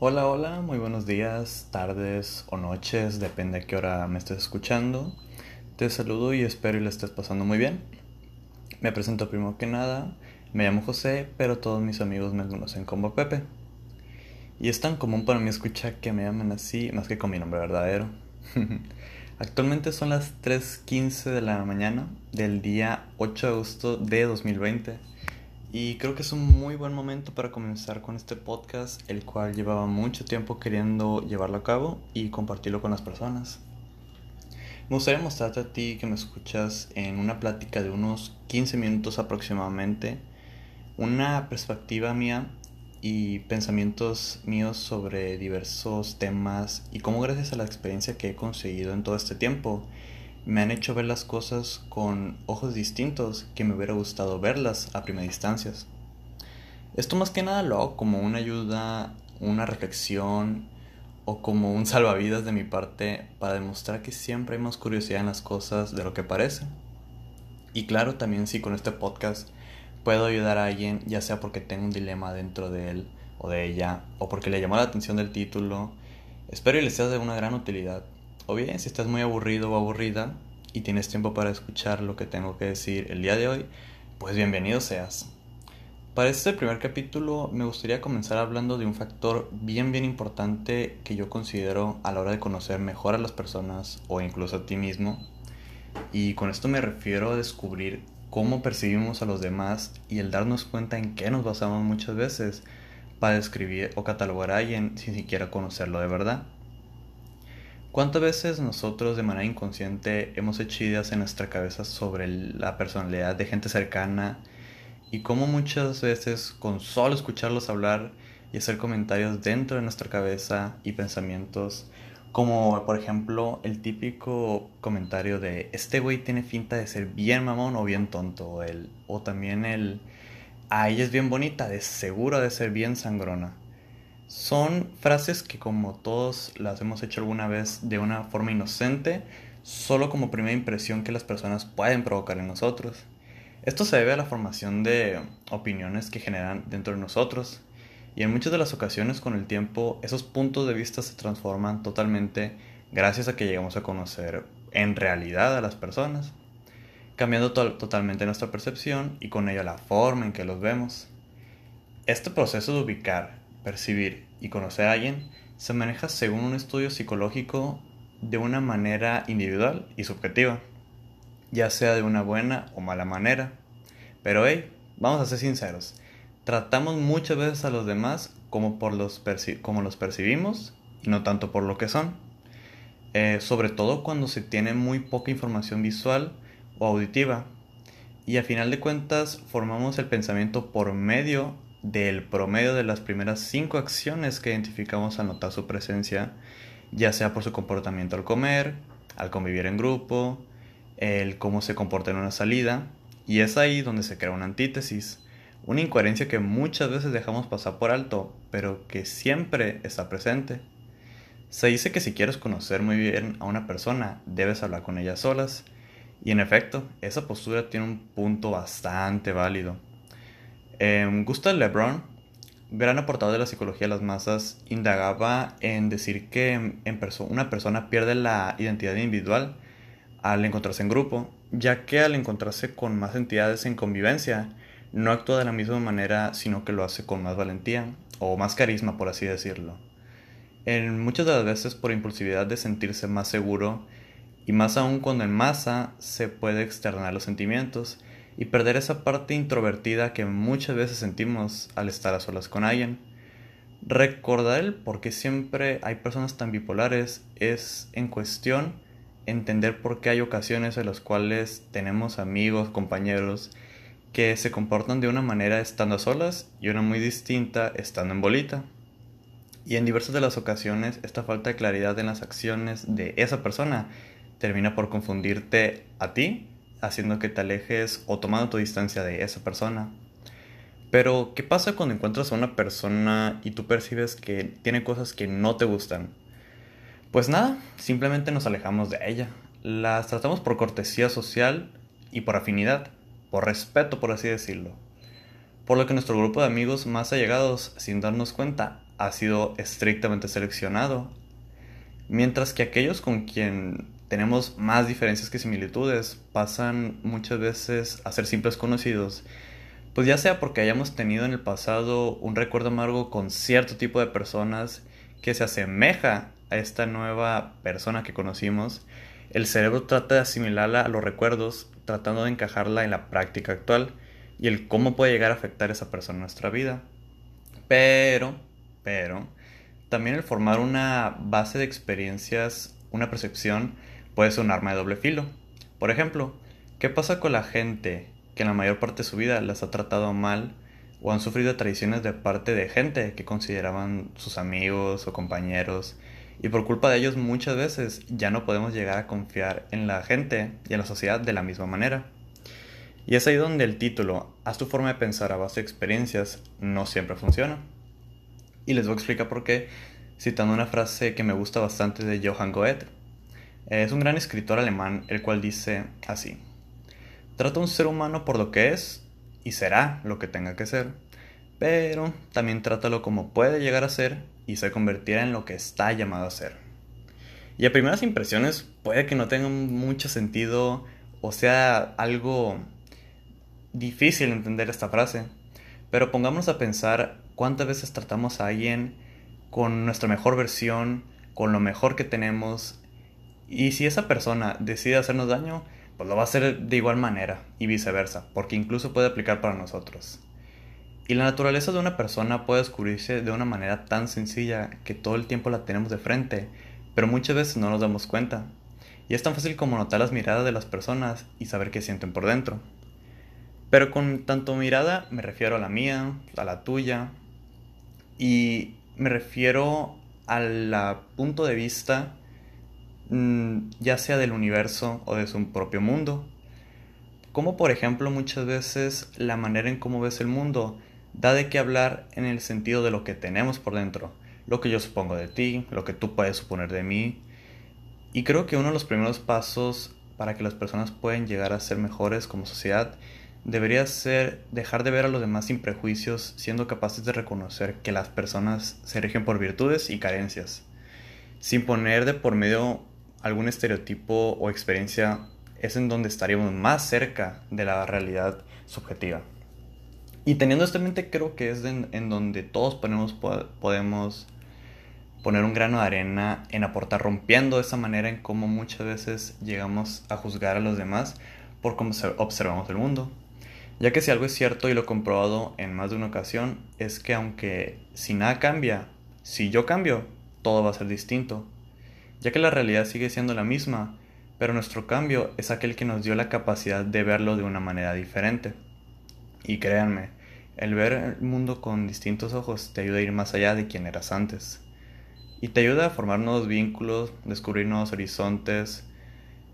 Hola, hola, muy buenos días, tardes o noches, depende a qué hora me estés escuchando. Te saludo y espero y le estés pasando muy bien. Me presento primero que nada, me llamo José, pero todos mis amigos me conocen como Pepe. Y es tan común para mí escuchar que me llamen así más que con mi nombre verdadero. Actualmente son las 3.15 de la mañana del día 8 de agosto de 2020 y creo que es un muy buen momento para comenzar con este podcast, el cual llevaba mucho tiempo queriendo llevarlo a cabo y compartirlo con las personas. Me gustaría mostrarte a ti que me escuchas en una plática de unos 15 minutos aproximadamente, una perspectiva mía y pensamientos míos sobre diversos temas y cómo gracias a la experiencia que he conseguido en todo este tiempo me han hecho ver las cosas con ojos distintos que me hubiera gustado verlas a primera instancia. Esto más que nada lo hago como una ayuda, una reflexión o como un salvavidas de mi parte para demostrar que siempre hay más curiosidad en las cosas de lo que parece. Y claro, también si con este podcast puedo ayudar a alguien, ya sea porque tengo un dilema dentro de él o de ella, o porque le llamó la atención del título, espero y les sea de una gran utilidad. O bien, si estás muy aburrido o aburrida y tienes tiempo para escuchar lo que tengo que decir el día de hoy, pues bienvenido seas. Para este primer capítulo me gustaría comenzar hablando de un factor bien bien importante que yo considero a la hora de conocer mejor a las personas o incluso a ti mismo. Y con esto me refiero a descubrir cómo percibimos a los demás y el darnos cuenta en qué nos basamos muchas veces para describir o catalogar a alguien sin siquiera conocerlo de verdad. ¿Cuántas veces nosotros de manera inconsciente hemos hecho ideas en nuestra cabeza sobre la personalidad de gente cercana y cómo muchas veces con solo escucharlos hablar y hacer comentarios dentro de nuestra cabeza y pensamientos, como por ejemplo el típico comentario de este güey tiene finta de ser bien mamón o bien tonto, o, el, o también el, a ella es bien bonita, de seguro de ser bien sangrona. Son frases que como todos las hemos hecho alguna vez de una forma inocente, solo como primera impresión que las personas pueden provocar en nosotros. Esto se debe a la formación de opiniones que generan dentro de nosotros, y en muchas de las ocasiones con el tiempo esos puntos de vista se transforman totalmente gracias a que llegamos a conocer en realidad a las personas, cambiando totalmente nuestra percepción y con ello la forma en que los vemos. Este proceso de ubicar, percibir y conocer a alguien se maneja según un estudio psicológico de una manera individual y subjetiva, ya sea de una buena o mala manera. Pero hey, vamos a ser sinceros, tratamos muchas veces a los demás como, por los, como los percibimos y no tanto por lo que son. Eh, sobre todo cuando se tiene muy poca información visual o auditiva. Y a final de cuentas formamos el pensamiento por medio del promedio de las primeras cinco acciones que identificamos al notar su presencia, ya sea por su comportamiento al comer, al convivir en grupo, el cómo se comporta en una salida, y es ahí donde se crea una antítesis, una incoherencia que muchas veces dejamos pasar por alto, pero que siempre está presente. Se dice que si quieres conocer muy bien a una persona, debes hablar con ella solas, y en efecto, esa postura tiene un punto bastante válido eh, Gustav LeBron, gran aportador de la psicología de las masas, indagaba en decir que en una persona pierde la identidad individual al encontrarse en grupo, ya que al encontrarse con más entidades en convivencia, no actúa de la misma manera, sino que lo hace con más valentía o más carisma, por así decirlo. En muchas de las veces por impulsividad de sentirse más seguro y más aún cuando en masa se puede externar los sentimientos y perder esa parte introvertida que muchas veces sentimos al estar a solas con alguien. Recordar el por qué siempre hay personas tan bipolares es en cuestión entender por qué hay ocasiones en las cuales tenemos amigos, compañeros que se comportan de una manera estando a solas y una muy distinta estando en bolita. Y en diversas de las ocasiones esta falta de claridad en las acciones de esa persona termina por confundirte a ti haciendo que te alejes o tomando tu distancia de esa persona. Pero, ¿qué pasa cuando encuentras a una persona y tú percibes que tiene cosas que no te gustan? Pues nada, simplemente nos alejamos de ella. Las tratamos por cortesía social y por afinidad, por respeto, por así decirlo. Por lo que nuestro grupo de amigos más allegados, sin darnos cuenta, ha sido estrictamente seleccionado, mientras que aquellos con quien tenemos más diferencias que similitudes pasan muchas veces a ser simples conocidos, pues ya sea porque hayamos tenido en el pasado un recuerdo amargo con cierto tipo de personas que se asemeja a esta nueva persona que conocimos, el cerebro trata de asimilarla a los recuerdos, tratando de encajarla en la práctica actual y el cómo puede llegar a afectar a esa persona en nuestra vida. Pero, pero, también el formar una base de experiencias, una percepción, puede ser un arma de doble filo. Por ejemplo, ¿qué pasa con la gente que en la mayor parte de su vida las ha tratado mal o han sufrido traiciones de parte de gente que consideraban sus amigos o compañeros y por culpa de ellos muchas veces ya no podemos llegar a confiar en la gente y en la sociedad de la misma manera. Y es ahí donde el título, Haz tu forma de pensar a base de experiencias, no siempre funciona. Y les voy a explicar por qué, citando una frase que me gusta bastante de Johann Goethe. Es un gran escritor alemán, el cual dice así, Trata a un ser humano por lo que es y será lo que tenga que ser, pero también trátalo como puede llegar a ser y se convertirá en lo que está llamado a ser. Y a primeras impresiones puede que no tenga mucho sentido o sea algo difícil entender esta frase, pero pongámonos a pensar cuántas veces tratamos a alguien con nuestra mejor versión, con lo mejor que tenemos, y si esa persona decide hacernos daño, pues lo va a hacer de igual manera y viceversa, porque incluso puede aplicar para nosotros. Y la naturaleza de una persona puede descubrirse de una manera tan sencilla que todo el tiempo la tenemos de frente, pero muchas veces no nos damos cuenta. Y es tan fácil como notar las miradas de las personas y saber qué sienten por dentro. Pero con tanto mirada me refiero a la mía, a la tuya, y me refiero al punto de vista ya sea del universo o de su propio mundo. Como por ejemplo muchas veces la manera en cómo ves el mundo da de qué hablar en el sentido de lo que tenemos por dentro, lo que yo supongo de ti, lo que tú puedes suponer de mí. Y creo que uno de los primeros pasos para que las personas puedan llegar a ser mejores como sociedad debería ser dejar de ver a los demás sin prejuicios, siendo capaces de reconocer que las personas se rigen por virtudes y carencias, sin poner de por medio algún estereotipo o experiencia, es en donde estaríamos más cerca de la realidad subjetiva. Y teniendo esto en mente, creo que es en, donde todos ponemos, podemos poner un grano de arena en aportar, rompiendo esa manera en cómo muchas veces llegamos a juzgar a los demás por cómo observamos el mundo. Ya que si algo es cierto y lo he comprobado en más de una ocasión, es que aunque si nada cambia, si yo cambio, todo va a ser distinto. Ya que la realidad sigue siendo la misma, pero nuestro cambio es aquel que nos dio la capacidad de verlo de una manera diferente. Y créanme, el ver el mundo con distintos ojos te ayuda a ir más allá de quien eras antes. Y te ayuda a formar nuevos vínculos, descubrir nuevos horizontes,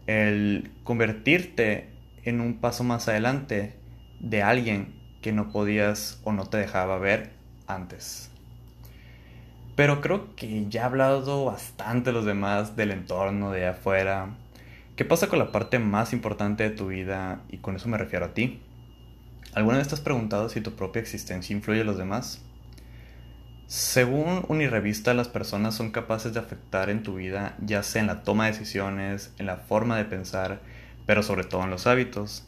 el convertirte en un paso más adelante de alguien que no podías o no te dejaba ver antes. Pero creo que ya he hablado bastante los demás del entorno de afuera. ¿Qué pasa con la parte más importante de tu vida? Y con eso me refiero a ti. ¿Alguna vez te has preguntado si tu propia existencia influye en los demás? Según Unirevista, las personas son capaces de afectar en tu vida, ya sea en la toma de decisiones, en la forma de pensar, pero sobre todo en los hábitos.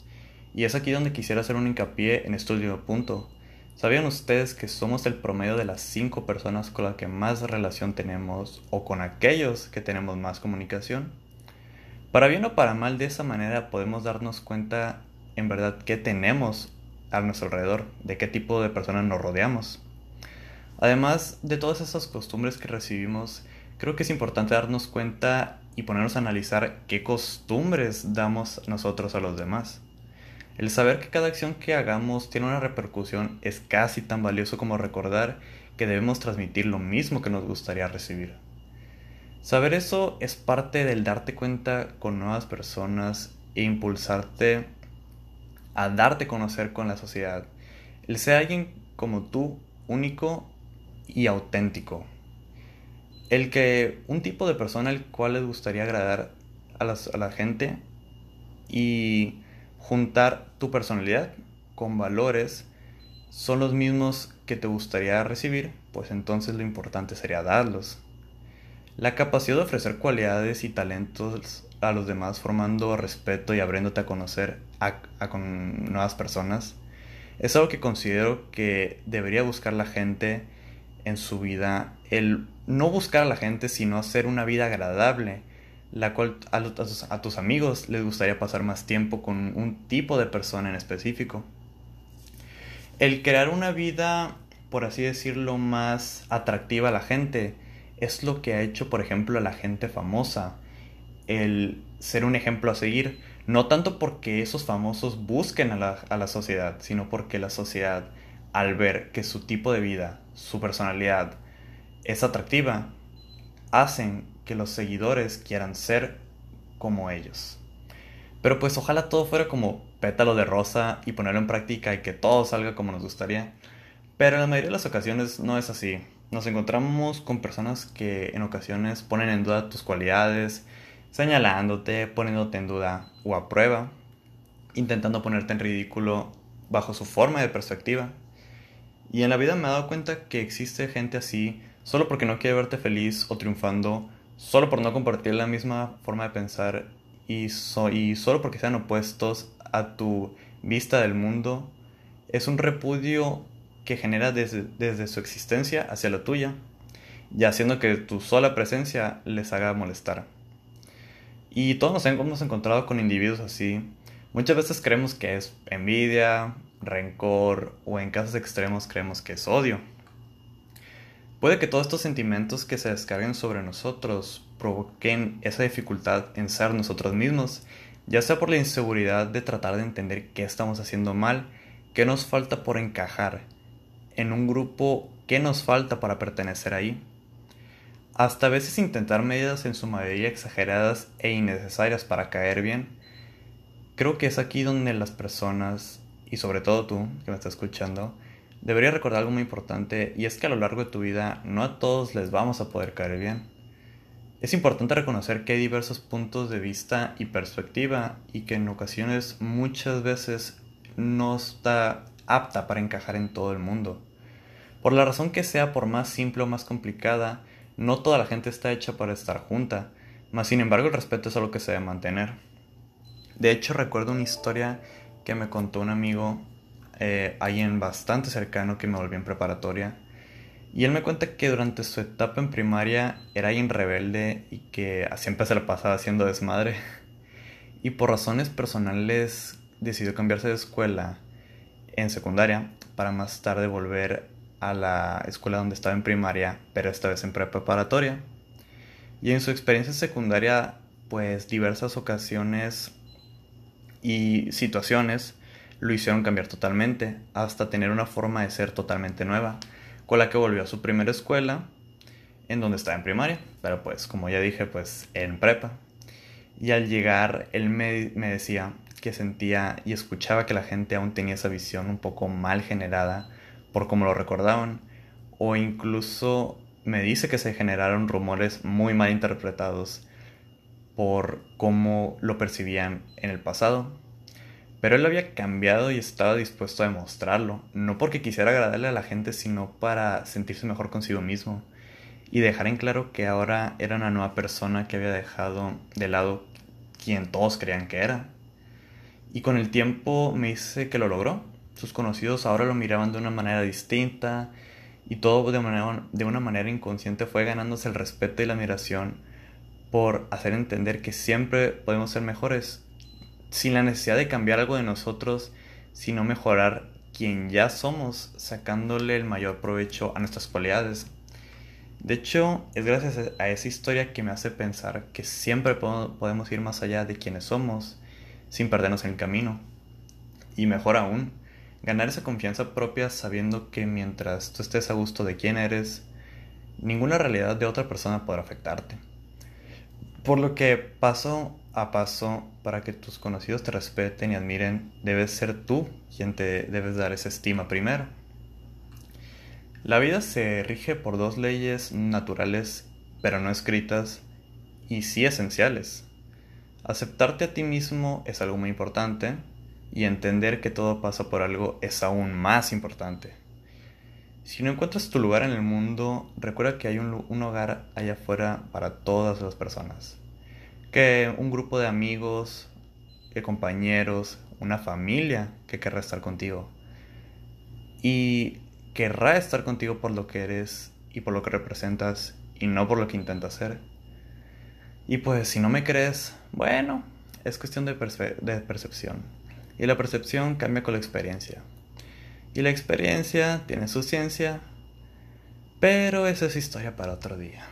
Y es aquí donde quisiera hacer un hincapié en este último punto. ¿Sabían ustedes que somos el promedio de las cinco personas con las que más relación tenemos o con aquellos que tenemos más comunicación? Para bien o para mal, de esa manera podemos darnos cuenta en verdad qué tenemos a nuestro alrededor, de qué tipo de personas nos rodeamos. Además de todas esas costumbres que recibimos, creo que es importante darnos cuenta y ponernos a analizar qué costumbres damos nosotros a los demás. El saber que cada acción que hagamos tiene una repercusión es casi tan valioso como recordar que debemos transmitir lo mismo que nos gustaría recibir. Saber eso es parte del darte cuenta con nuevas personas e impulsarte a darte a conocer con la sociedad. El ser alguien como tú, único y auténtico. El que un tipo de persona al cual les gustaría agradar a, a la gente y juntar tu personalidad con valores son los mismos que te gustaría recibir, pues entonces lo importante sería darlos. La capacidad de ofrecer cualidades y talentos a los demás formando respeto y abriéndote a conocer a, con nuevas personas es algo que considero que debería buscar la gente en su vida. El no buscar a la gente, sino hacer una vida agradable, la cual a, tus amigos les gustaría pasar más tiempo con un tipo de persona en específico. El crear una vida, por así decirlo, más atractiva a la gente es lo que ha hecho, por ejemplo, a la gente famosa. El ser un ejemplo a seguir. No tanto porque esos famosos busquen a la, a la sociedad, sino porque la sociedad, al ver que su tipo de vida, su personalidad es atractiva, hacen que los seguidores quieran ser como ellos. Pero pues ojalá todo fuera como pétalo de rosa y ponerlo en práctica y que todo salga como nos gustaría. Pero en la mayoría de las ocasiones no es así. Nos encontramos con personas que en ocasiones ponen en duda tus cualidades, señalándote, poniéndote en duda o a prueba, intentando ponerte en ridículo bajo su forma de perspectiva. Y en la vida me he dado cuenta que existe gente así solo porque no quiere verte feliz o triunfando, solo por no compartir la misma forma de pensar y, y solo porque sean opuestos a tu vista del mundo, es un repudio que genera desde, desde su existencia hacia la tuya, y haciendo que tu sola presencia les haga molestar. Y todos nos hemos encontrado con individuos así. Muchas veces creemos que es envidia, rencor o en casos extremos creemos que es odio. Puede que todos estos sentimientos que se descarguen sobre nosotros provoquen esa dificultad en ser nosotros mismos, ya sea por la inseguridad de tratar de entender qué estamos haciendo mal, qué nos falta por encajar en un grupo, qué nos falta para pertenecer ahí. Hasta a veces intentar medidas en su mayoría exageradas e innecesarias para caer bien. Creo que es aquí donde las personas, y sobre todo tú que me estás escuchando, deberías recordar algo muy importante y es que a lo largo de tu vida no a todos les vamos a poder caer bien. Es importante reconocer que hay diversos puntos de vista y perspectiva y que en ocasiones muchas veces no está apta para encajar en todo el mundo. Por la razón que sea, por más simple o más complicada, no toda la gente está hecha para estar junta, mas sin embargo el respeto es algo que se debe mantener. De hecho recuerdo una historia que me contó un amigo, eh, alguien bastante cercano que me volvió en preparatoria, y él me cuenta que durante su etapa en primaria era alguien rebelde y que siempre se la pasaba haciendo desmadre. Y por razones personales decidió cambiarse de escuela en secundaria para más tarde volver a la escuela donde estaba en primaria, pero esta vez en preparatoria. Y en su experiencia secundaria, pues diversas ocasiones y situaciones lo hicieron cambiar totalmente, hasta tener una forma de ser totalmente nueva con la que volvió a su primera escuela, en donde estaba en primaria, pero pues como ya dije, pues en prepa. Y al llegar, él me, me decía que sentía y escuchaba que la gente aún tenía esa visión un poco mal generada por cómo lo recordaban, o incluso me dice que se generaron rumores muy mal interpretados por cómo lo percibían en el pasado pero él había cambiado y estaba dispuesto a demostrarlo, no porque quisiera agradarle a la gente, sino para sentirse mejor consigo mismo y dejar en claro que ahora era una nueva persona que había dejado de lado quien todos creían que era. Y con el tiempo me dice que lo logró. Sus conocidos ahora lo miraban de una manera distinta y todo de, manera, de una manera inconsciente fue ganándose el respeto y la admiración por hacer entender que siempre podemos ser mejores sin la necesidad de cambiar algo de nosotros, sino mejorar quien ya somos, sacándole el mayor provecho a nuestras cualidades. De hecho, es gracias a esa historia que me hace pensar que siempre podemos ir más allá de quienes somos, sin perdernos en el camino. Y mejor aún, ganar esa confianza propia sabiendo que mientras tú estés a gusto de quién eres, ninguna realidad de otra persona podrá afectarte. Por lo que paso a paso para que tus conocidos te respeten y admiren, debes ser tú quien te debes dar esa estima primero. La vida se rige por dos leyes naturales, pero no escritas, y sí esenciales. Aceptarte a ti mismo es algo muy importante, y entender que todo pasa por algo es aún más importante. Si no encuentras tu lugar en el mundo, recuerda que hay un, hogar allá afuera para todas las personas. Que un grupo de amigos, de compañeros, una familia que querrá estar contigo. Y querrá estar contigo por lo que eres y por lo que representas y no por lo que intentas ser. Y pues si no me crees, bueno, es cuestión de percepción. Y la percepción cambia con la experiencia. Y la experiencia tiene su ciencia, pero esa es historia para otro día.